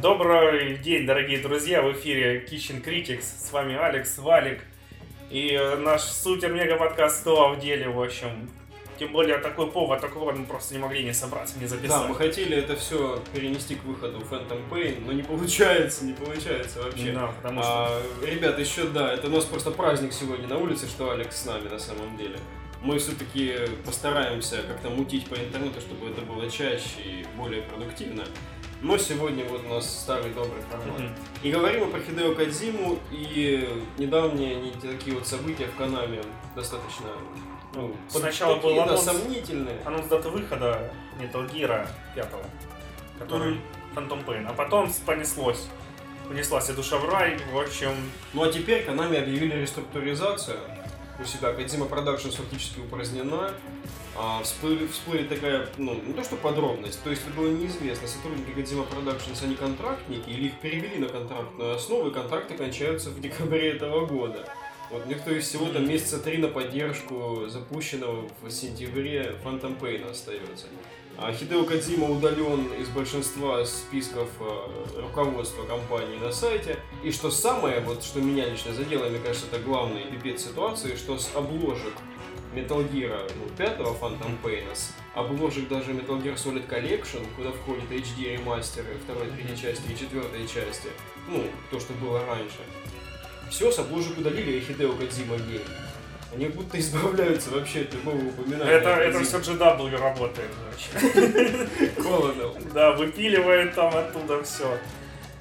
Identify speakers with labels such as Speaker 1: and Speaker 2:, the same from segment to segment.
Speaker 1: Добрый день, дорогие друзья, в эфире Kitchen Critics, с вами Алекс, Валик и наш супер-мега-подкаст «Что в деле», в общем. Тем более такой повод, такого мы просто не могли не собраться, не записать.
Speaker 2: Да, мы хотели это все перенести к выходу Phantom Pain, но не получается, не получается вообще.
Speaker 1: Да, потому что...
Speaker 2: А, ребят, еще да, это у нас просто праздник сегодня на улице, что Алекс с нами на самом деле. Мы все-таки постараемся как-то мутить по интернету, чтобы это было чаще и более продуктивно. Но сегодня вот у нас старый добрый формат.
Speaker 1: Мгм.
Speaker 2: И говорим мы про Хидео Кадзиму и недавние не такие вот события в Канаме достаточно ну,
Speaker 1: Сначала
Speaker 2: такие,
Speaker 1: был
Speaker 2: да,
Speaker 1: анонс.
Speaker 2: сомнительные.
Speaker 1: Анонс даты выхода Metal Gear 5, который Phantom Pain, а потом понеслось. Понеслась и душа в рай, в общем,
Speaker 2: Ну а теперь Konami объявили реструктуризацию у себя. Кадзима Productions фактически упразднена. А, всплыли, всплыли такая, ну, не то что подробность, то есть это было неизвестно, сотрудники Кадзима Productions, они контрактники или их перевели на контрактную основу, и контракты кончаются в декабре этого года. Вот у них, то есть, всего там месяца три на поддержку запущенного в сентябре Phantom Pain остается. А Хидео Кадзима удален из большинства списков э, руководства компании на сайте. И что самое, вот что меня лично задело, мне кажется, это главный пипец ситуации, что с обложек Metal Gear ну, 5 Phantom Pain, с обложек даже Metal Gear Solid Collection, куда входят HD ремастеры второй, третьей части и четвертой части, ну, то, что было раньше, все с обложек удалили и Хидео Кадзима гей. Они будто избавляются вообще от любого упоминания.
Speaker 1: это, это все GW работает, вообще.
Speaker 2: Холодно.
Speaker 1: Да, выпиливает там оттуда все.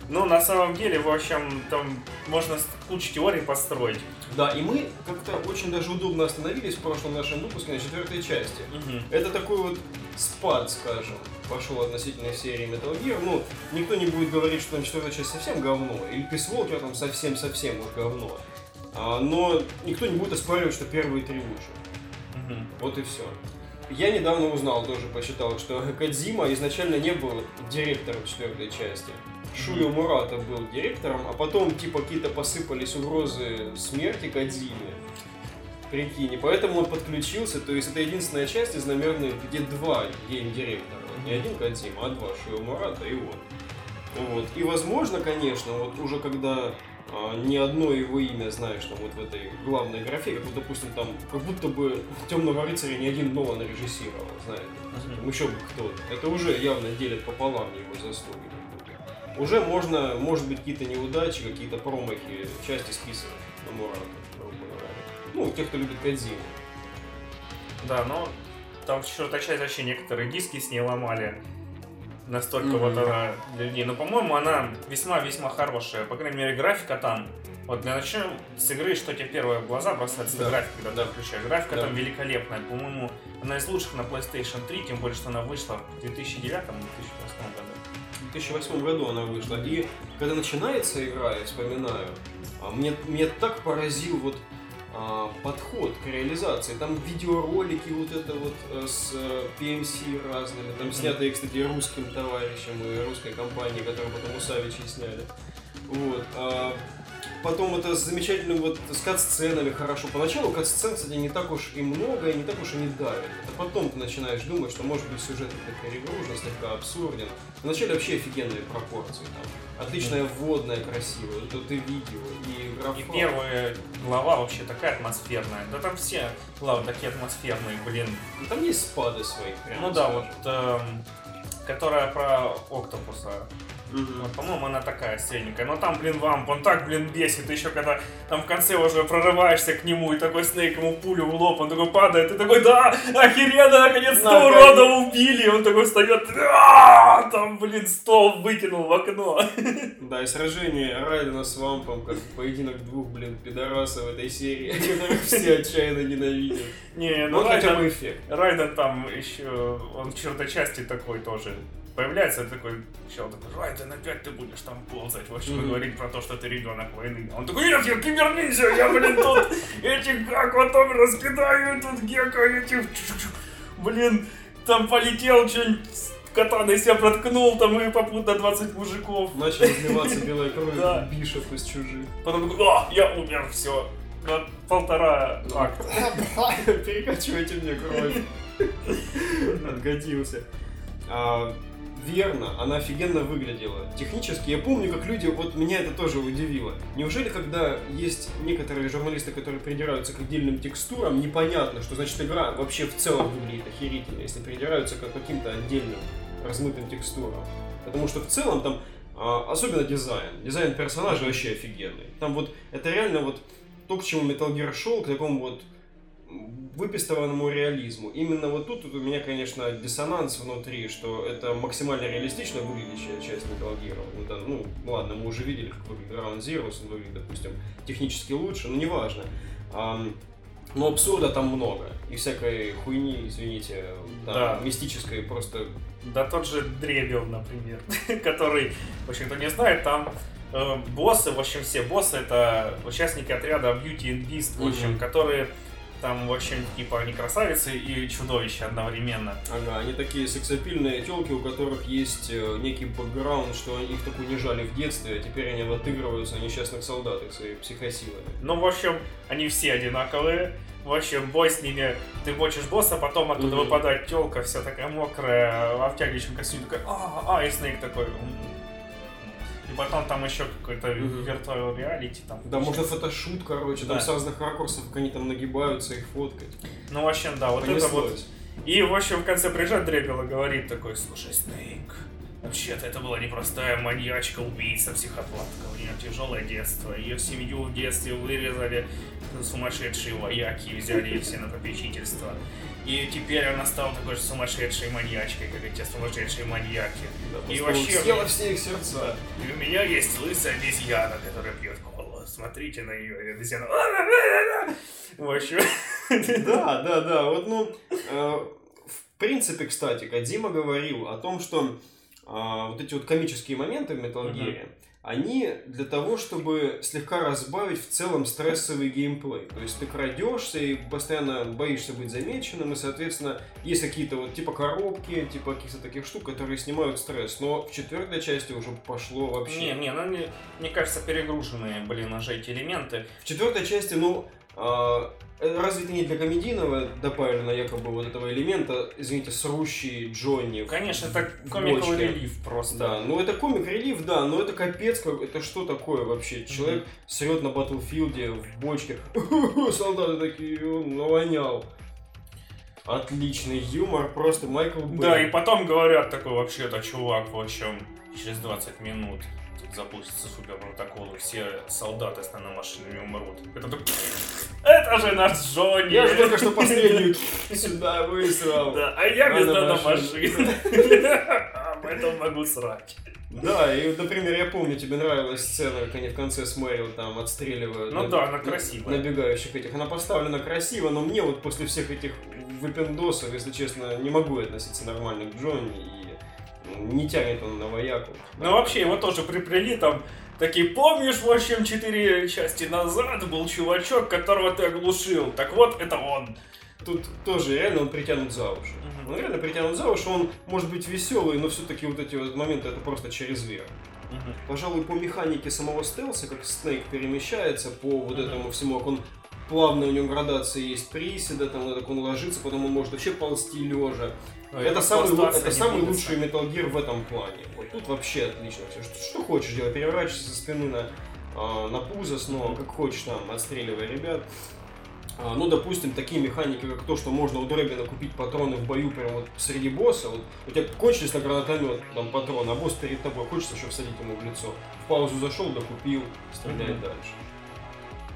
Speaker 1: Ну, на самом деле, в общем, там можно кучу теорий построить.
Speaker 2: Да, и мы как-то очень даже удобно остановились в прошлом нашем выпуске на четвертой части. Это такой вот спад, скажем, пошел относительно серии Metal Gear. Ну, никто не будет говорить, что там четвертая часть совсем говно, или Peace Walker там совсем-совсем уж говно. А, но никто не будет оспаривать, что первые три лучше.
Speaker 1: Мгм.
Speaker 2: Вот и все. Я недавно узнал, тоже посчитал, что Кадзима изначально не был директором четвертой части. Шуyo Мурата был директором, а потом типа какие-то посыпались угрозы смерти Кадзиме. Прикинь, и поэтому он подключился, то есть это единственная часть из номерных, где два гейм-директора. Не один Кадзима, а два, Шуyo Мурата и он. Вот. И возможно, конечно, вот уже когда ни одно его имя знаешь там вот в этой главной графе, как вот, допустим, там, как будто бы Темного рыцаря ни один Нолан режиссировал, знаете,
Speaker 1: Мгм.
Speaker 2: еще бы кто-то. Это уже явно делит пополам его заслуги. Уже можно, может быть, какие-то неудачи, какие-то промахи, части списывать на говоря. Ну, тех, кто любит Кадзиму.
Speaker 1: Да, но там четвертая часть вообще некоторые диски с ней ломали. Настолько
Speaker 2: Мгм.
Speaker 1: вот она для людей. Но, по-моему, она весьма-весьма хорошая. По крайней мере, графика там. Вот для начнем с игры, что тебе первое в глаза бросается,
Speaker 2: Да.
Speaker 1: графика, когда
Speaker 2: Да.
Speaker 1: включаешь. Графика
Speaker 2: Да.
Speaker 1: там великолепная. По-моему, она из лучших на PlayStation 3, тем более, что она вышла в 2009-2008 году.
Speaker 2: В 2008 году она вышла. И когда начинается игра, я вспоминаю, а, мне, меня так поразил вот подход к реализации. Там видеоролики вот это вот э, с э, PMC разными, там снятые, кстати, русским товарищем и русской компанией, которую потом у Савичи сняли. Вот. а потом это с замечательным вот с кат-сценами хорошо. Поначалу кат-сцен, кстати, не так уж и много, и не так уж и не давит. А потом ты начинаешь думать, что может быть сюжет как перегружен, слегка абсурден. Вначале вообще офигенные пропорции там. Отличная вводная, красивая. Это ты видео и графон.
Speaker 1: И первая глава вообще такая атмосферная. Да там все главы такие атмосферные, блин.
Speaker 2: Ну, Там есть спады свои. прямо
Speaker 1: Ну да, вот эм, которая про Октопуса.
Speaker 2: Мгм.
Speaker 1: Вот, по-моему, она такая средненькая. Но там, блин, вамп, он так, блин, бесит. Еще когда там в конце уже прорываешься к нему, и такой Снейк ему пулю в лоб, он такой падает, и такой, да, охеренно, наконец-то
Speaker 2: Наконец.
Speaker 1: урода убили. И он такой встает, «А, там, блин, стол выкинул в окно.
Speaker 2: Да, и сражение Райдена с Вампом, как поединок двух, блин, пидорасов в этой серии, которых все отчаянно ненавидят.
Speaker 1: Не,
Speaker 2: Ну, хотя бы эффект.
Speaker 1: Райден там еще, он в чертой части такой тоже появляется такой чел такой, Райден, опять ты будешь там ползать, в общем, и
Speaker 2: Мгм.
Speaker 1: говорить про то, что ты ребенок войны. Он такой, нет, я киберниндзя, я, блин, тут этих там раскидаю, тут гека этих, блин, там полетел, что-нибудь катаной себя проткнул, там и попутно 20 мужиков.
Speaker 2: Начал изливаться белая кровь
Speaker 1: Да.
Speaker 2: бишев из чужих.
Speaker 1: Потом такой, а, я умер, все. На полтора акта.
Speaker 2: Перекачивайте мне кровь. Отгодился. А, верно, она офигенно выглядела. Технически, я помню, как люди, вот меня это тоже удивило. Неужели, когда есть некоторые журналисты, которые придираются к отдельным текстурам, непонятно, что значит игра вообще в целом выглядит охерительно, если придираются к каким-то отдельным размытым текстурам. Потому что в целом там, а, особенно дизайн, дизайн персонажа вообще офигенный. Там вот, это реально вот то, к чему Metal Gear шел, к такому вот выпистованному реализму. Именно вот тут, у меня, конечно, диссонанс внутри, что это максимально реалистично выглядящая часть Metal Gear. Ну, да, ну, ладно, мы уже видели, как выглядит Ground Zero, он выглядит, допустим, технически лучше, но неважно. Um, но абсурда там много. И всякой хуйни, извините, там, да. мистической просто...
Speaker 1: Да тот же Дребел, например, который, в общем-то, не знает, там э, боссы, в общем, все боссы это участники отряда Beauty and Beast, в общем, mm-hmm. которые там, в общем, типа они красавицы и чудовища одновременно.
Speaker 2: Ага, они такие сексапильные телки, у которых есть э, некий бэкграунд, что их так унижали в детстве, а теперь они отыгрываются несчастных солдат их своими психосилами.
Speaker 1: Ну, в общем, они все одинаковые. В общем, бой с ними, ты бочишь босса, потом оттуда mm-hmm. выпадает телка, вся такая мокрая, в обтягивающем костюме, такая, а, а, и Снейк такой, потом там еще какой-то virtual reality там.
Speaker 2: Да, можно фотошут, короче, да. там с разных ракурсов, как они там нагибаются, их фоткать.
Speaker 1: Ну, в общем, да, вот Понеслось. это вот. И, в общем, в конце приезжает Дребел и говорит такой, слушай, Снейк, Вообще-то это была непростая маньячка, убийца, психопатка. У нее тяжелое детство. Ее семью в детстве вырезали сумасшедшие вояки и взяли ее все на попечительство. И теперь она стала такой же сумасшедшей маньячкой, как эти сумасшедшие маньяки.
Speaker 2: Да, и вообще... Съела все их сердца.
Speaker 1: И у меня есть лысая обезьяна, которая пьет колу. Смотрите на нее, обезьяна. В общем...
Speaker 2: Да, да, да. Вот, ну, э, в принципе, кстати, Кадима говорил о том, что а, вот эти вот комические моменты в Gear, uh-huh. Они для того, чтобы слегка разбавить в целом стрессовый геймплей. То есть ты крадешься и постоянно боишься быть замеченным, и, соответственно, есть какие-то вот типа коробки, типа каких-то таких штук, которые снимают стресс. Но в четвертой части уже пошло вообще.
Speaker 1: Не, не, ну мне, мне кажется, перегруженные, блин, уже эти элементы.
Speaker 2: В четвертой части, ну, разве это не для комедийного добавлено якобы вот этого элемента, извините, срущий Джонни?
Speaker 1: Конечно, это комиковый релив просто.
Speaker 2: Да, ну это комик-релив, да, но это капец, как, это что такое вообще? Человек mm-hmm. срет на батлфилде в бочке, солдаты такие, он навонял. Отличный юмор, просто Майкл
Speaker 1: Бэй. Да, и потом говорят такой, вообще-то, чувак, в общем, через 20 минут запустится супер протокол, все солдаты с наномашинами умрут. Это так... Это же наш Джонни!
Speaker 2: Я же только что последнюю сюда высрал.
Speaker 1: Да, а я без наномашин. Об этом могу срать.
Speaker 2: Да, и, например, я помню, тебе нравилась сцена, как они в конце с Мэрил там отстреливают.
Speaker 1: Ну да, она красивая.
Speaker 2: Набегающих этих. Она поставлена красиво, но мне вот после всех этих выпендосов, если честно, не могу относиться нормально к Джонни не тянет он на вояку.
Speaker 1: Ну вообще его тоже приплели там Такие, помнишь, в общем, четыре части назад был чувачок, которого ты оглушил? Так вот, это он.
Speaker 2: Тут тоже реально он притянут за уши. Угу. Он реально притянут за уши, он может быть веселый, но все-таки вот эти вот моменты это просто через веру. Угу. Пожалуй, по механике самого стелса, как Снейк перемещается по вот этому всему, как он плавно у него градация есть приседа, там, так он ложится, потом он может вообще ползти лежа. Ну, это, самый, это самый лучший Metal Gear в этом плане. Вот тут вообще отлично все. Что, что хочешь делать? Переворачивайся со спины на, э, на пузо снова, как хочешь там, отстреливай ребят. А, ну, допустим, такие механики, как то, что можно у Дребина купить патроны в бою прямо вот среди босса. Вот у тебя кончились на гранатомет там патроны, а босс перед тобой, хочется еще всадить ему в лицо. В паузу зашел, докупил, стреляй mm-hmm. дальше.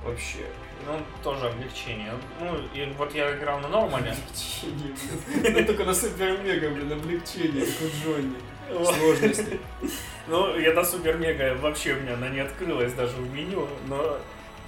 Speaker 2: Вообще.
Speaker 1: Ну, тоже облегчение. Ну, и вот я играл на нормале.
Speaker 2: Облегчение, блин. Ну, только на супер-мега, блин, облегчение, как у Джонни. Сложности.
Speaker 1: Ну, я до супер-мега вообще у меня она не открылась даже в меню, но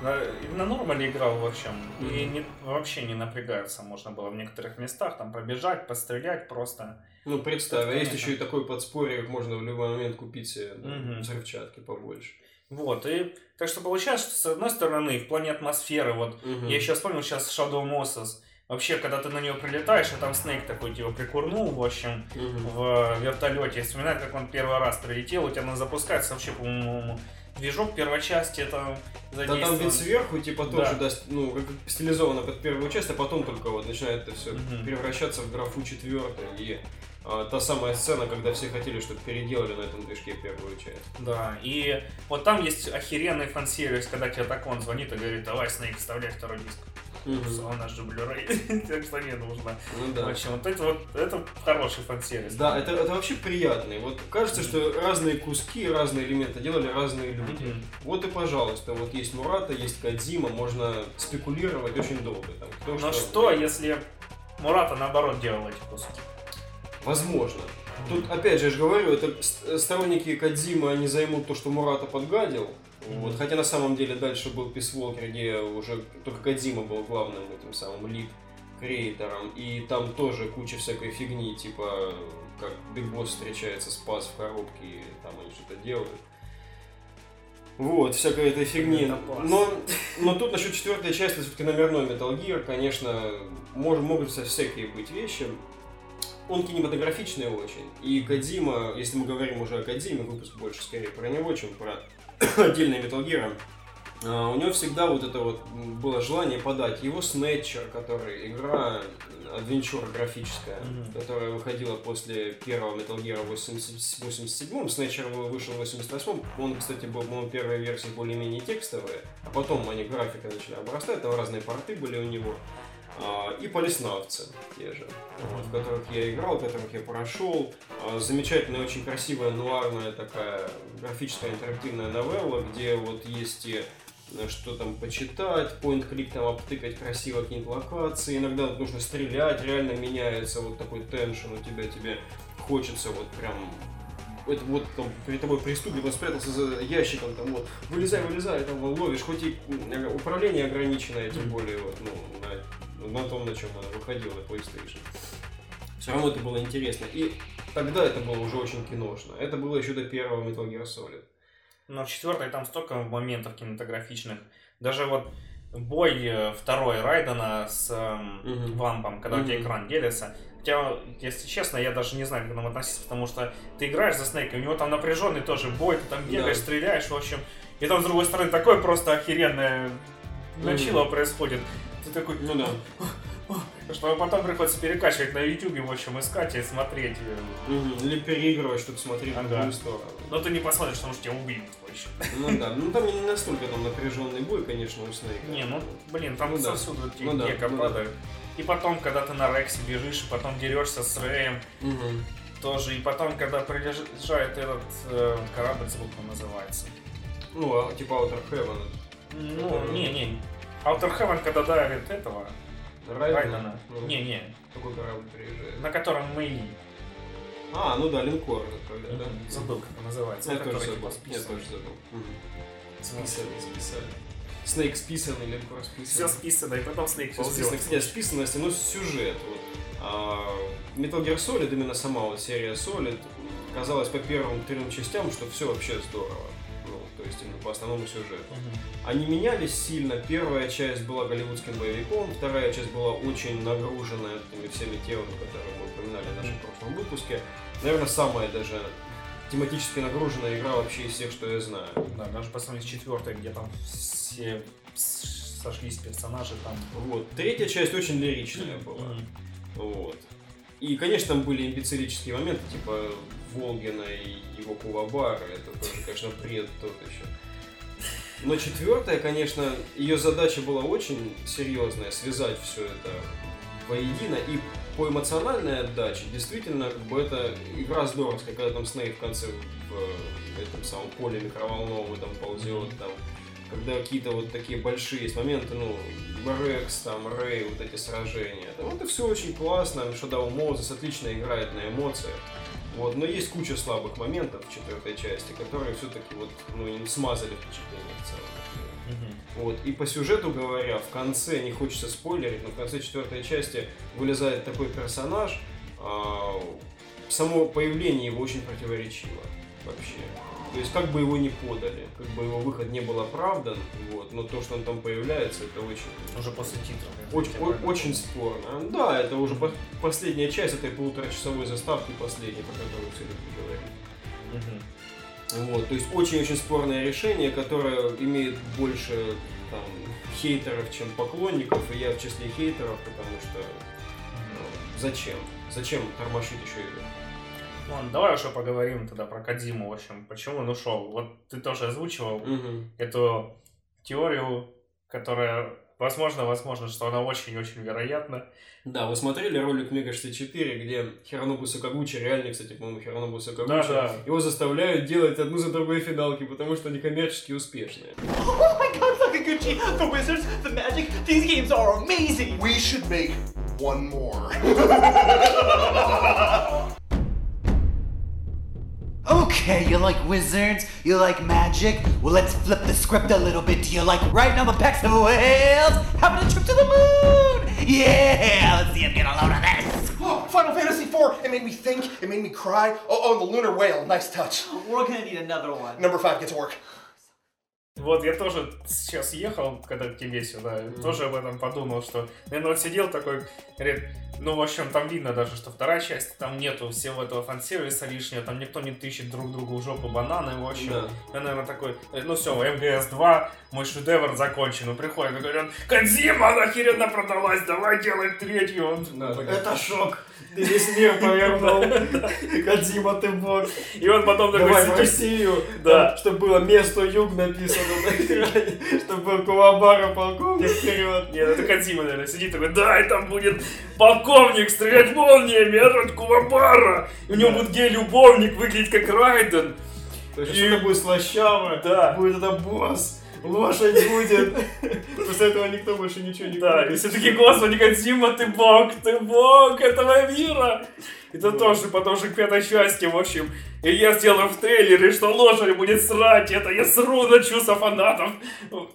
Speaker 1: на, на нормале играл, в общем, и не, вообще не напрягаться можно было в некоторых местах, там пробежать, пострелять просто.
Speaker 2: Ну, представь, а есть еще и такой подспорье, как можно в любой момент купить себе да, mm-hmm. взрывчатки побольше.
Speaker 1: Вот, и так что получается, что с одной стороны, в плане атмосферы, вот, угу. я сейчас вспомнил сейчас Shadow Moses, Вообще, когда ты на нее прилетаешь, а там Снейк такой типа прикурнул, в общем, в вертолете. Вспоминает, как он первый раз прилетел, у тебя она запускается вообще, по-моему, движок первой части, это
Speaker 2: Да там ведь сверху, типа, тоже, да. ну, как стилизовано под первую часть, а потом только вот начинает это все
Speaker 1: Мгм.
Speaker 2: превращаться в графу четвертой. И а, та самая сцена, когда все хотели, чтобы переделали на этом движке первую часть.
Speaker 1: Да, и вот там есть охеренный фан-сервис, когда тебе так он звонит и говорит, давай, Снейк, вставляй второй диск.
Speaker 2: Мгм.
Speaker 1: У нас же Blu-ray, так что не нужно.
Speaker 2: Ну
Speaker 1: В
Speaker 2: да.
Speaker 1: общем, вот это вот, это хороший фан-сервис.
Speaker 2: Да, это, это вообще приятный. Вот кажется, что разные куски, разные элементы делали разные люди.
Speaker 1: Мгм.
Speaker 2: Вот и пожалуйста, вот есть Мурата, есть Кадзима, можно спекулировать очень долго. Там, кто
Speaker 1: Но что, если Мурата наоборот делал эти куски?
Speaker 2: Возможно. Тут, опять же, я же говорю, это ст- сторонники Кадзима, они займут то, что Мурата подгадил. Вот. Хотя на самом деле дальше был Peace Walker, где уже только Кадзима был главным этим самым лид креатором. И там тоже куча всякой фигни, типа как Биг Босс встречается с Паз в коробке, и там они что-то делают. Вот, всякой этой фигни. Но, но тут насчет четвертой части, все-таки номерной Metal Gear, конечно, мож- могут вся- всякие быть вещи. Он кинематографичный очень. И Кадима, если мы говорим уже о Кадиме, выпуск больше скорее про него, чем про отдельные Metal Gear, а, у него всегда вот это вот было желание подать его Снетчер, который игра адвенчура графическая,
Speaker 1: Мгм.
Speaker 2: которая выходила после первого Metal Gear в 80 87-м. Снетчер вышел в 88-м. Он, кстати, был, по-моему, первая версия более-менее текстовая, а потом они графикой начали обрастать, там разные порты были у него. А, И полиснавцы те же, вот, в которых я играл, в которых я прошел. А, Замечательная, очень красивая, нуарная такая графическая интерактивная новелла, где вот есть и э, что там почитать, point-клик там обтыкать красиво какие-нибудь локации, иногда нужно стрелять, реально меняется вот такой теншн у тебя, тебе хочется вот прям это вот там перед тобой преступник, он спрятался за ящиком, там вот, вылезай, вылезай, там ловишь, хоть и м, управление ограниченное, тем более вот, ну, на, на том, на чем она выходила, на PlayStation. Все равно это было интересно. И тогда это было уже очень киношно. Это было еще до первого Metal Gear Solid.
Speaker 1: Но в четвертой там столько моментов кинематографичных. Даже вот бой э, второй Райдена с эм,
Speaker 2: Мгм.
Speaker 1: вампом, когда у тебя экран делится. Хотя, если честно, я даже не знаю, как к нам относиться, потому что ты играешь за Снейка, у него там напряженный тоже бой, ты там бегаешь,
Speaker 2: Да.
Speaker 1: стреляешь, в общем. И там, с другой стороны, такое просто охеренное начало происходит. Такой,
Speaker 2: Ну да.
Speaker 1: что потом приходится перекачивать на YouTube, в общем, искать и смотреть.
Speaker 2: Мгм. Или переигрывать, что-то смотреть в
Speaker 1: Ага.
Speaker 2: другую сторону.
Speaker 1: Но ты не посмотришь, потому что тебя убьют вообще.
Speaker 2: Ну да, ну там не настолько там напряженный бой, конечно, у Снейка.
Speaker 1: Не, ну, блин, там
Speaker 2: Ну да.
Speaker 1: сосуды эти
Speaker 2: Ну да, ну да.
Speaker 1: И потом, когда ты на Рексе бежишь, и потом дерешься с Рэем,
Speaker 2: Мгм.
Speaker 1: тоже. И потом, когда приезжает этот э, корабль, забыл, как он называется.
Speaker 2: Ну, а, типа Outer Heaven.
Speaker 1: Ну,
Speaker 2: Который-
Speaker 1: не-не. Outer Heaven, когда давит этого,
Speaker 2: Райдена.
Speaker 1: Не-не,
Speaker 2: Какой корабль приезжает?
Speaker 1: на котором мы...
Speaker 2: А, ну да, линкор, да?
Speaker 1: Забыл, как он называется.
Speaker 2: Я
Speaker 1: ну,
Speaker 2: тоже забыл.
Speaker 1: типа
Speaker 2: Я
Speaker 1: списан.
Speaker 2: тоже забыл.
Speaker 1: Списан.
Speaker 2: Списали, списали. Снейк списанный, линкор списанный.
Speaker 1: Все списано, и потом Снейк
Speaker 2: Все. Кстати, о списанности, ну, сюжет. Вот. А, Metal Gear Solid, именно сама вот серия Solid, казалось по первым трем частям, что все вообще здорово. То есть именно по основному сюжету.
Speaker 1: Мгм.
Speaker 2: Они менялись сильно. Первая часть была голливудским боевиком, вторая часть была очень нагружена этими всеми темами, которые мы упоминали в нашем прошлом выпуске. Наверное, самая даже тематически нагруженная игра вообще из всех, что я знаю.
Speaker 1: Да, даже по сравнению с четвертой, где там все сошлись персонажи там.
Speaker 2: Вот. Третья часть очень лиричная была.
Speaker 1: Мгм.
Speaker 2: Вот. И, конечно, там были имбецилические моменты, типа Волгина и его Кулабара. Это тоже, конечно, бред тот еще. Но четвертая, конечно, ее задача была очень серьезная, связать все это воедино. И по эмоциональной отдаче, действительно, как бы это игра здоровская, когда там Снейк в конце в этом самом поле микроволнового там ползет, там когда какие-то вот такие большие есть моменты, ну, Рекс, там, Рэй, вот эти сражения. Там это все очень классно, Shadow Moses отлично играет на эмоциях. Вот, но есть куча слабых моментов в четвертой части, которые все-таки вот, ну, смазали впечатление в целом.
Speaker 1: Мгм.
Speaker 2: Вот, и по сюжету говоря, в конце, не хочется спойлерить, но в конце четвертой части вылезает такой персонаж, а, само появление его очень противоречиво. вообще. То есть как бы его не подали, как бы его выход не был оправдан, вот, но то, что он там появляется, это очень...
Speaker 1: Уже после титров.
Speaker 2: Очень, о- очень спорно. Да, это уже по- последняя часть этой полуторачасовой заставки, последняя, по которой все любят говорить. Вот, то есть очень-очень спорное решение, которое имеет больше там, хейтеров, чем поклонников, и я в числе хейтеров, потому что ну, зачем? Зачем тормошить еще игру?
Speaker 1: Ладно, давай уже поговорим тогда про Кадзиму, в общем, почему он ушел. Вот ты тоже озвучивал
Speaker 2: Мгм.
Speaker 1: эту теорию, которая, возможно, возможно, что она очень-очень вероятна.
Speaker 2: Да, вы смотрели ролик Мега 64, где Хиронобу Сакагучи, реальный, кстати, по-моему, Хиронобу Сакагучи,
Speaker 1: Да-да.
Speaker 2: его заставляют делать одну за другой финалки, потому что они коммерчески успешные.
Speaker 3: Oh my god, Sakaguchi, the wizards, the magic, these games are amazing!
Speaker 4: We should make one more.
Speaker 5: Okay, you like wizards? You like magic? Well, let's flip the script a little bit. Do you like riding on the backs of whales? Having a trip to the moon? Yeah, let's see him get a load of this.
Speaker 4: Oh, Final Fantasy IV. It made me think. It made me cry. Oh, oh, the lunar whale. Nice touch.
Speaker 3: We're gonna need another one.
Speaker 4: Number five gets work.
Speaker 1: Вот я тоже сейчас ехал, когда к тебе сюда, тоже об этом подумал, что, наверное, вот сидел такой, говорит, ну, в общем, там видно даже, что вторая часть, там нету всего этого фан-сервиса лишнего, там никто не тыщет друг другу в жопу бананы, в общем.
Speaker 2: Да.
Speaker 1: Я, наверное, такой, э, ну все, МГС-2, мой шедевр закончен. Он приходит и говорит, Кадзима, она охеренно продалась, давай делать третью. Он такой,
Speaker 2: Это шок! Ты весь мир повернул! Кадзима, ты бог!
Speaker 1: И он потом такой
Speaker 2: Давай в
Speaker 1: сидит,
Speaker 2: Россию,
Speaker 1: Да.
Speaker 2: чтобы было место юг написано на экране, чтобы был Куабара полковник вперед.
Speaker 1: Нет, это Кадзима, наверное, сидит такой, да, и там будет полковник стрелять молниями, орать Кувабара. И у него будет гей-любовник выглядеть как Райден.
Speaker 2: То есть
Speaker 1: И-
Speaker 2: будет слащаво,
Speaker 1: Да.
Speaker 2: будет это босс, лошадь будет. После этого никто больше ничего не
Speaker 1: Да, и все такие, господи, Кадзима, ты бог, ты бог этого мира. Это тоже потом же к пятой части, в общем. И я сделаю в трейлере, что лошадь будет срать, это я сру на чувства фанатов.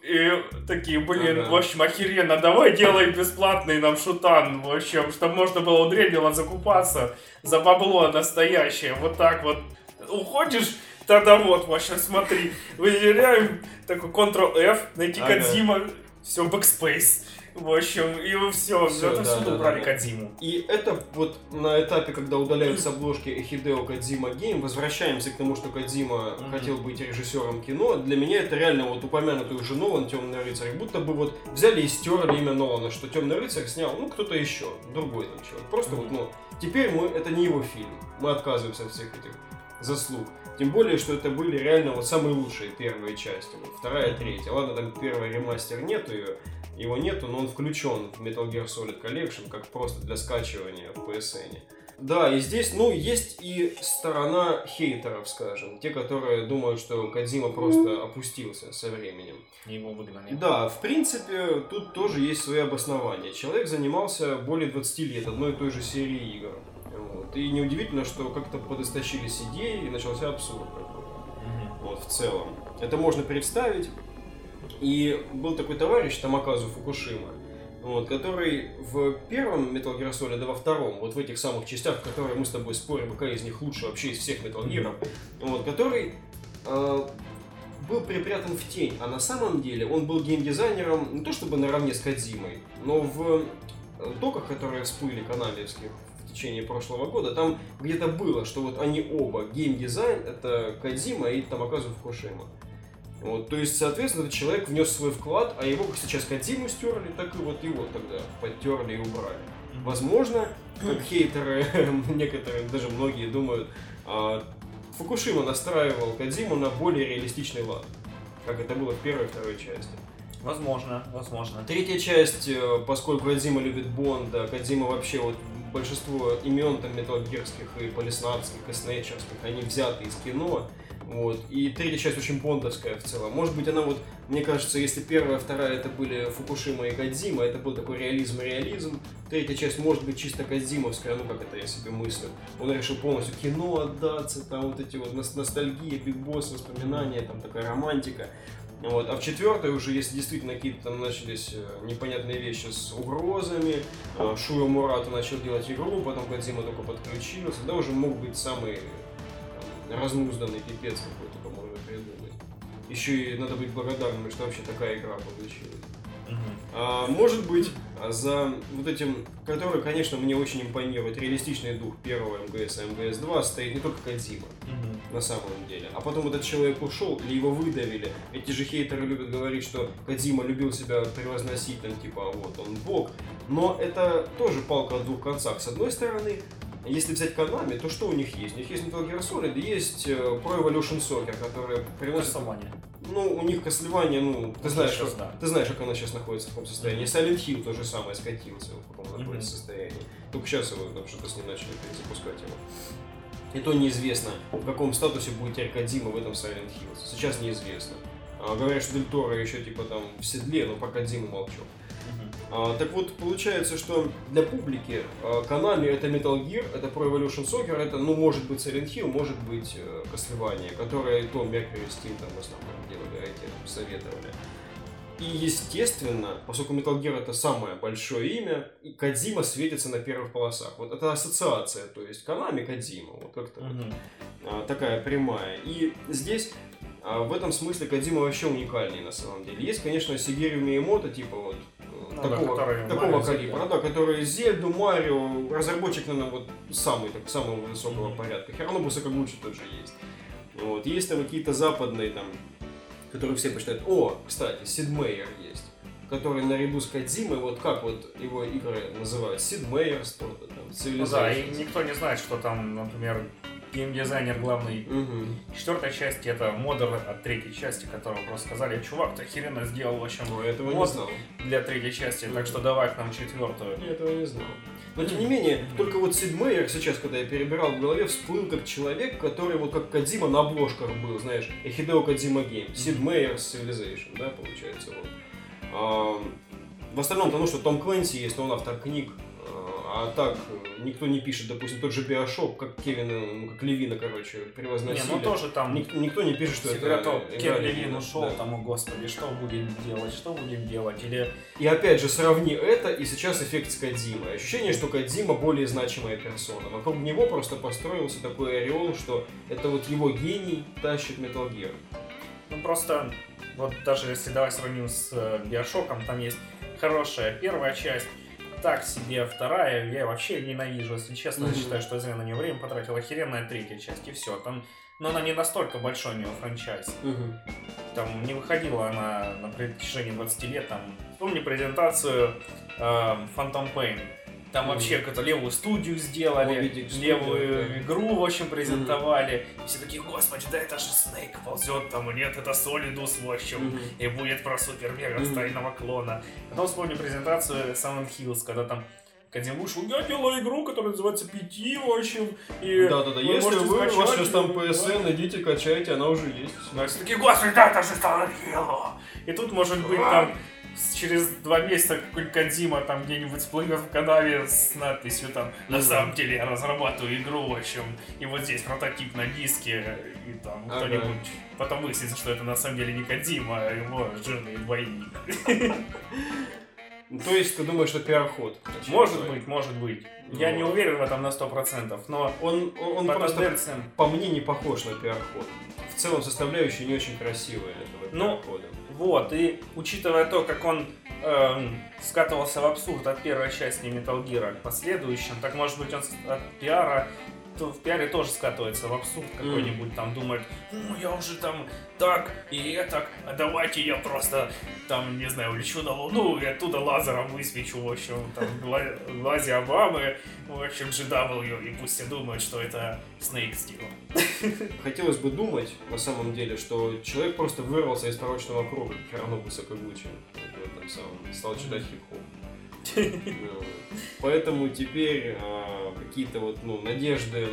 Speaker 1: И такие, блин, в общем, охеренно, давай делай бесплатный нам шутан, в общем, чтобы можно было у Дребела закупаться за бабло настоящее. Вот так вот. Уходишь, тогда вот, общем, смотри, выделяем такой Ctrl-F, найти
Speaker 2: Ага.
Speaker 1: Кадзима, все, Backspace. В общем, и все,
Speaker 2: Всё,
Speaker 1: это
Speaker 2: да,
Speaker 1: сюда
Speaker 2: да,
Speaker 1: убрали
Speaker 2: да.
Speaker 1: Кадзиму.
Speaker 2: И это вот на этапе, когда удаляются обложки Эхидео Кадзима Гейм, возвращаемся к тому, что Кадзима
Speaker 1: Мгм.
Speaker 2: хотел быть режиссером кино. Для меня это реально вот упомянутый уже Нолан Темный рыцарь. Будто бы вот взяли и стерли имя Нолана, что Темный рыцарь снял, ну, кто-то еще, другой там человек. Просто вот, ну, теперь мы, это не его фильм. Мы отказываемся от всех этих заслуг. Тем более, что это были реально вот самые лучшие первые части. Вот вторая, третья. Ладно, там первый ремастер нету ее, его нету, но он включен в Metal Gear Solid Collection как просто для скачивания в PSN. Да, и здесь, ну, есть и сторона хейтеров, скажем. Те, которые думают, что Кадзима просто опустился со временем.
Speaker 1: Его выгнали.
Speaker 2: Да, в принципе, тут тоже есть свои обоснования. Человек занимался более 20 лет одной и той же серией игр. И неудивительно, что как-то подостащились идеи и начался абсурд какой-то.
Speaker 1: Мгм.
Speaker 2: Вот, в целом. Это можно представить. И был такой товарищ, Тамаказу Фукушима, вот, который в первом Metal Gear Solid, да во втором, вот в этих самых частях, в которые мы с тобой спорим, какая из них лучше вообще из всех Metal Gear, вот, который э, был припрятан в тень, а на самом деле он был геймдизайнером не то чтобы наравне с Кадзимой, но в э, доках, которые всплыли каналевских в течение прошлого года, там где-то было, что вот они оба, геймдизайн, это Кадзима и Тамаказу Фукушима. Вот, то есть, соответственно, этот человек внес свой вклад, а его как сейчас Кадзиму стерли, так и вот его тогда подтерли и убрали. Возможно, как хейтеры, некоторые, даже многие думают, а, Фукушима настраивал Кадзиму на более реалистичный лад, как это было в первой и второй части.
Speaker 1: Возможно, возможно.
Speaker 2: Третья часть, э, поскольку Кадзима любит Бонда, Кадзима вообще вот большинство имен там металлгерских и полиснарских, и снейчерских, они взяты из кино. Вот. И третья часть очень бондовская в целом. Может быть, она вот, мне кажется, если первая, вторая это были Фукушима и Кадзима, это был такой реализм-реализм. Третья часть может быть чисто Кадзимовская, ну как это я себе мыслю. Он решил полностью кино отдаться, там вот эти вот нос- ностальгии, Биг Босс, воспоминания, там такая романтика. Вот. А в четвертой уже, если действительно какие-то там начались э, непонятные вещи с угрозами, э, Шуя Мурата начал делать игру, потом Кадзима только подключился, да, уже мог быть самый там, разнузданный пипец какой-то можно придумать. Еще и надо быть благодарным, что вообще такая игра получилась. А, может быть, за вот этим, который, конечно, мне очень импонирует, реалистичный дух первого МГС и МГС-2 стоит не только Кодзима, на самом деле. А потом этот человек ушел, или его выдавили. Эти же хейтеры любят говорить, что Кодзима любил себя превозносить, там, типа, «А вот он бог. Но это тоже палка о двух концах. С одной стороны, если взять Konami, то что у них есть? У них есть Metal Gear Solid, есть э, Pro Evolution Soccer, которые приносят...
Speaker 1: Castlevania.
Speaker 2: Ну, у них Castlevania, ну, ты знаешь,
Speaker 1: сейчас,
Speaker 2: как,
Speaker 1: да.
Speaker 2: ты знаешь, как она сейчас находится, в каком состоянии. Silent Hill то же самое скатился, в каком находится состоянии. Только сейчас его там что-то с ним начали перезапускать его. И то неизвестно, в каком статусе будет теперь Кодзима в этом Silent Hill. Сейчас неизвестно. А, говорят, что Дель Торо еще типа там в седле, но пока Диму молчу. А, так вот, получается, что для публики а, Konami это Metal Gear, это Pro Evolution Soccer, это, ну, может быть Silent Hill, может быть э, Castlevania, которые то Mercury Steam там в основном делали, а эти советовали. И, естественно, поскольку Metal Gear это самое большое имя, и Кодзима светится на первых полосах. Вот это ассоциация, то есть Konami Кодзима, вот как-то вот а, такая прямая. И здесь в этом смысле Кодзима вообще уникальный на самом деле. Есть, конечно, Сигерю Миямото, типа вот
Speaker 1: Ну
Speaker 2: такого,
Speaker 1: который
Speaker 2: такого калибра, да, который Зельду, Марио, разработчик, наверное, вот самый, так, самого высокого порядка. Хиронобу Сакагучи тоже есть. Вот. Есть там какие-то западные там, которые все почитают. О, кстати, Сид Мейер есть который наряду с Кодзимой, вот как вот его игры называют, Сид Мейер, что-то там,
Speaker 1: Ну да, и
Speaker 2: Civilization.
Speaker 1: никто не знает, что там, например, геймдизайнер главный
Speaker 2: Мгм.
Speaker 1: четвертой части это модер от третьей части, которого просто сказали, чувак, ты охеренно сделал, в общем,
Speaker 2: Ну, этого не
Speaker 1: мод
Speaker 2: знал.
Speaker 1: для третьей части, так что давай к нам четвертую.
Speaker 2: Я этого не знал. Но тем не менее, только вот Сид Мейер сейчас, когда я перебирал в голове, всплыл как человек, который вот как Кодзима на обложках был, знаешь, Эхидео Кодзима Гейм. Сид Мейер с Civilization, да, получается вот. А, в остальном-то, ну что, Том Клэнси есть, но он автор книг. А так никто не пишет, допустим, тот же Биошок, как Кевина, ну, как Левина, короче,
Speaker 1: Не,
Speaker 2: превозносили.
Speaker 1: ну тоже там
Speaker 2: Ник- никто не пишет, что это
Speaker 1: говорят, «О,
Speaker 2: игра
Speaker 1: Кен
Speaker 2: Левина».
Speaker 1: Левин ушел,
Speaker 2: Да.
Speaker 1: там, о господи, что будем делать, что будем делать, или
Speaker 2: И опять же, сравни это и сейчас эффект с Кодзимой. Ощущение, что Кодзима более значимая персона. Вокруг него просто построился такой ореол, что это вот его гений тащит Metal Gear.
Speaker 1: Ну просто, вот даже если давай сравним с э, Биошоком, там есть хорошая первая часть, так себе вторая, я вообще ненавижу, если честно,
Speaker 2: Мгм.
Speaker 1: считаю, что зря на нее время потратил, охеренная третья часть, и все, там, но она не настолько большой у него франчайз, там не выходила она на протяжении 20 лет, там, вспомни презентацию э, Phantom Pain, там вообще какую-то левую студию сделали, левую
Speaker 2: да.
Speaker 1: игру, в общем, презентовали. Все такие, господи, да это же Снейк ползет там, нет, это Solidus, в общем, и будет про супер-мега
Speaker 2: Мгм.
Speaker 1: стального клона. Потом вспомню презентацию Silent Hills, когда там Кадим вышел, я делаю игру, которая называется PT, в общем, и
Speaker 2: Да-да-да, если вы, у вас сейчас там PSN, идите, качайте, она уже есть.
Speaker 1: да, все такие, господи, да, это же Silent Hill. И тут, может быть, там через два месяца какой-нибудь Кадзима там где-нибудь всплывет в канаве с надписью там «На самом деле я разрабатываю игру, в общем, и вот здесь прототип на диске, и там
Speaker 2: Ага.
Speaker 1: кто-нибудь потом выяснится, что это на самом деле не Кадзима, а его жирный двойник».
Speaker 2: Ну, То есть ты думаешь, что пиар-ход?
Speaker 1: Может быть, может быть. Я не уверен в этом на 100%, но
Speaker 2: Он, он, просто, по мне, не похож на пиар-ход. В целом, составляющая не очень красивая этого
Speaker 1: Ну,
Speaker 2: пиар-хода.
Speaker 1: Вот, и учитывая то, как он эм, скатывался в абсурд от первой части Metal Gear к последующим, так может быть он от пиара в пиаре тоже скатывается в абсурд какой-нибудь, там думает, ну я уже там так и так, а давайте я просто там, не знаю, улечу на Луну и оттуда лазером высвечу, в общем, там, ла- лазе Обамы, в общем, GW, и пусть все думают, что это Снейк сделал.
Speaker 2: Хотелось бы думать, на самом деле, что человек просто вырвался из порочного круга, Хиронобу Сакагучи, в этом самом, стал читать хип-хоп. Ну, Поэтому теперь а, какие-то вот, ну, надежды...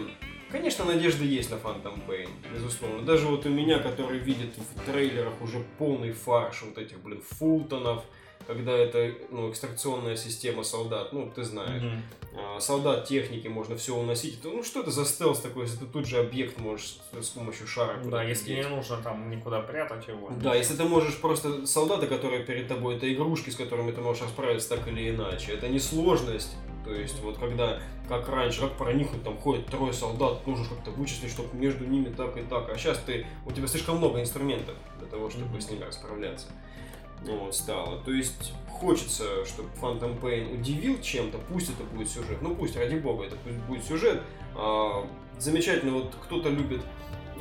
Speaker 2: Конечно, надежды есть на Phantom Pain, безусловно. Даже вот у меня, который видит в трейлерах уже полный фарш вот этих, блин, фултонов, когда это, ну, экстракционная система солдат, ну, ты знаешь. А, солдат техники, можно все уносить. Это, ну что это за стелс такой, если ты тут же объект можешь с, помощью шара
Speaker 1: Да, если не нужно там никуда прятать его.
Speaker 2: Да, если ты можешь просто солдаты, которые перед тобой, это игрушки, с которыми ты можешь расправиться так или иначе. Это не сложность, То есть вот когда, как раньше, как проникнуть, там ходит трое солдат, нужно как-то вычислить, чтобы между ними так и так. А сейчас ты, у тебя слишком много инструментов для того, чтобы
Speaker 1: Мгм.
Speaker 2: с ними расправляться. Вот, стало. То есть хочется, чтобы Phantom Pain удивил чем-то, пусть это будет сюжет, ну пусть, ради бога, это пусть будет сюжет. А, замечательно, вот кто-то любит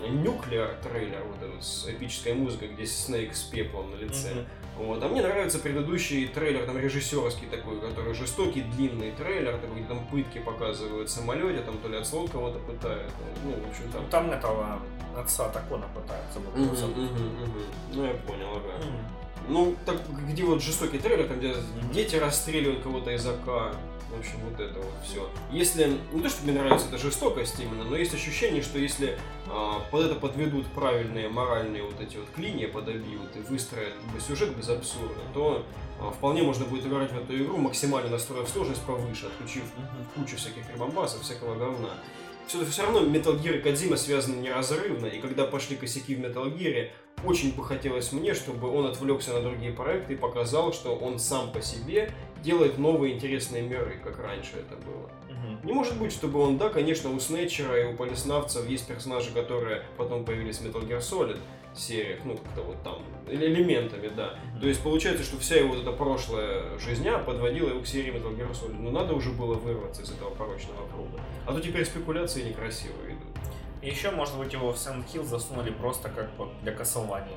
Speaker 2: Нюклеар трейлер, вот этот с эпической музыкой, где Снейк с пеплом на лице.
Speaker 1: Мгм.
Speaker 2: Вот. А мне нравится предыдущий трейлер, там режиссерский такой, который жестокий, длинный трейлер, такой, где там пытки показывают в самолете, там то ли от слот кого-то пытают. Ну, в общем,
Speaker 1: Ну,
Speaker 2: там.
Speaker 1: Там этого отца Такона пытаются буквально.
Speaker 2: мгм, мгм. Ну, я понял, ага.
Speaker 1: Мгм.
Speaker 2: Ну, так, где вот жестокий трейлер, там, где дети расстреливают кого-то из АК. В общем, вот это вот все. Если, не то, что мне нравится эта жестокость именно, но есть ощущение, что если а, под это подведут правильные моральные вот эти вот клинья, подобьют и выстроят как бы, сюжет без абсурда, то а, вполне можно будет играть в эту игру, максимально настроив сложность повыше, отключив кучу всяких прибамбасов, всякого говна. Все, все равно Metal Gear и Кодзима связаны неразрывно, и когда пошли косяки в Metal Gear, очень бы хотелось мне, чтобы он отвлекся на другие проекты и показал, что он сам по себе делает новые интересные миры, как раньше это было. Не может быть, чтобы он, да, конечно, у Снейчера и у Полиснавцев есть персонажи, которые потом появились в Metal Gear Solid сериях, ну, как-то вот там, элементами, да. То есть получается, что вся его вот эта прошлая жизня подводила его к серии Metal Gear Solid. Но надо уже было вырваться из этого порочного круга. А то теперь спекуляции некрасивые идут.
Speaker 1: И еще, может быть, его в Silent Hill засунули просто как вот для касования.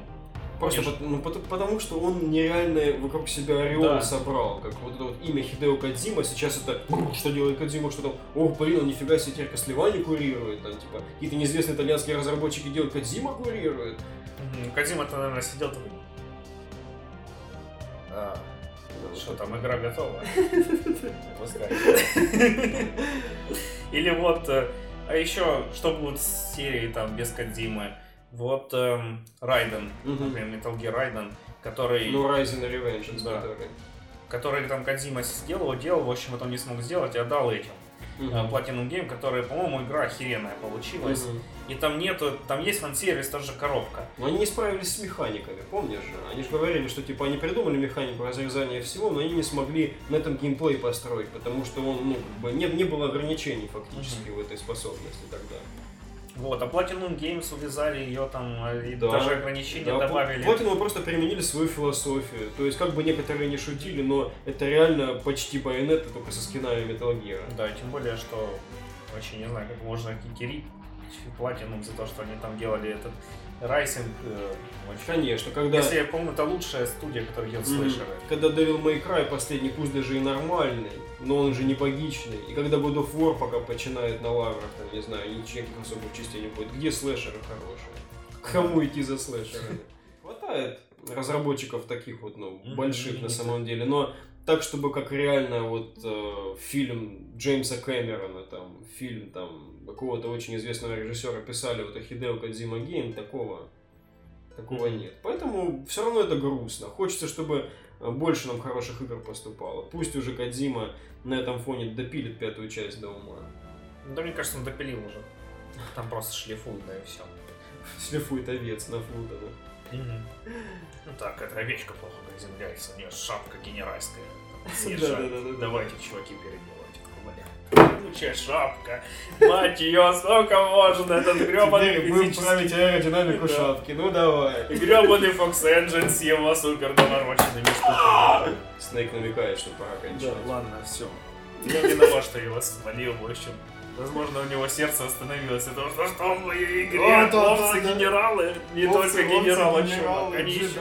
Speaker 2: Просто пот- ну, пот- потому, что он нереально вокруг себя ореол
Speaker 1: Да.
Speaker 2: собрал. Как вот это вот имя Хидео Кадзима, сейчас это «Бррр, что делает Кадзима, что там, ох, блин, он нифига себе теперь Костлевани курирует, там, типа, какие-то неизвестные итальянские разработчики делают, Кадзима курирует.
Speaker 1: Мгм. Кодзима-то, наверное, сидел такой... А, что там, игра готова? Или вот... э, А еще, что будет с серией там без Кодзимы? Вот эм, Райден, например, Metal Gear Райден, который...
Speaker 2: Ну, and Revenge,
Speaker 1: Да.
Speaker 2: который.
Speaker 1: который там Кодзима сделал, делал, в общем, потом не смог сделать и отдал этим. Э, Platinum Game, которая, по-моему, игра охеренная получилась.
Speaker 2: Мгм.
Speaker 1: И там нету, там есть фан-сервис, тоже коробка.
Speaker 2: Но они не справились с механиками, помнишь же? Они же говорили, что типа они придумали механику разрезания всего, но они не смогли на этом геймплей построить, потому что он, ну, как бы не, не было ограничений фактически в этой способности тогда.
Speaker 1: Вот, а Platinum Games увязали ее там, э, и
Speaker 2: Да.
Speaker 1: даже ограничения
Speaker 2: Да,
Speaker 1: добавили.
Speaker 2: Platinum просто применили свою философию. То есть, как бы некоторые не шутили, но это реально почти байонеты, только со скинами Metal Gear.
Speaker 1: Да, тем более, что вообще не знаю, как можно кикерить Platinum за то, что они там делали этот Rising. э, вообще.
Speaker 2: Конечно, когда...
Speaker 1: Если я помню, это лучшая студия, которая делает
Speaker 2: Мгм.
Speaker 1: слэшеры.
Speaker 2: Когда Devil May Cry последний, пусть даже и нормальный, но он же не богичный. И когда God of War пока почивает на лаврах, там, не знаю, никаких особых частей не будет. Где слэшеры хорошие? К кому идти за слэшерами? Хватает разработчиков таких вот, ну, больших на самом деле, но так, чтобы как реально вот э, фильм Джеймса Кэмерона, там, фильм там какого-то очень известного режиссера писали вот о Хидео Кодзима Гейм, такого, такого нет. Поэтому все равно это грустно. Хочется, чтобы больше нам хороших игр поступало. Пусть уже Кодзима на этом фоне допилит пятую часть до ума.
Speaker 1: Да мне кажется, он допилил уже. Там просто шлифует, да и все.
Speaker 2: Шлифует овец на Флутона.
Speaker 1: Ну так, эта овечка плохо приземляется, у нее шапка генеральская.
Speaker 2: да, да, да.
Speaker 1: Давайте, чуваки, переделайте. Лучшая шапка. Мать ее, сколько можно, этот гребаный
Speaker 2: Теперь будем
Speaker 1: физический...
Speaker 2: править аэродинамику
Speaker 1: Да.
Speaker 2: шапки. Ну давай.
Speaker 1: Гребаный Fox Engine с его супер навороченными штуками.
Speaker 2: Снейк намекает, что пора кончать.
Speaker 1: Да, ладно, все. Я виноват, что я вас спалил, в общем. Возможно, у него сердце остановилось, потому что что в моей игре овцы
Speaker 2: да.
Speaker 1: генералы, не только генералы, чувак, они еще.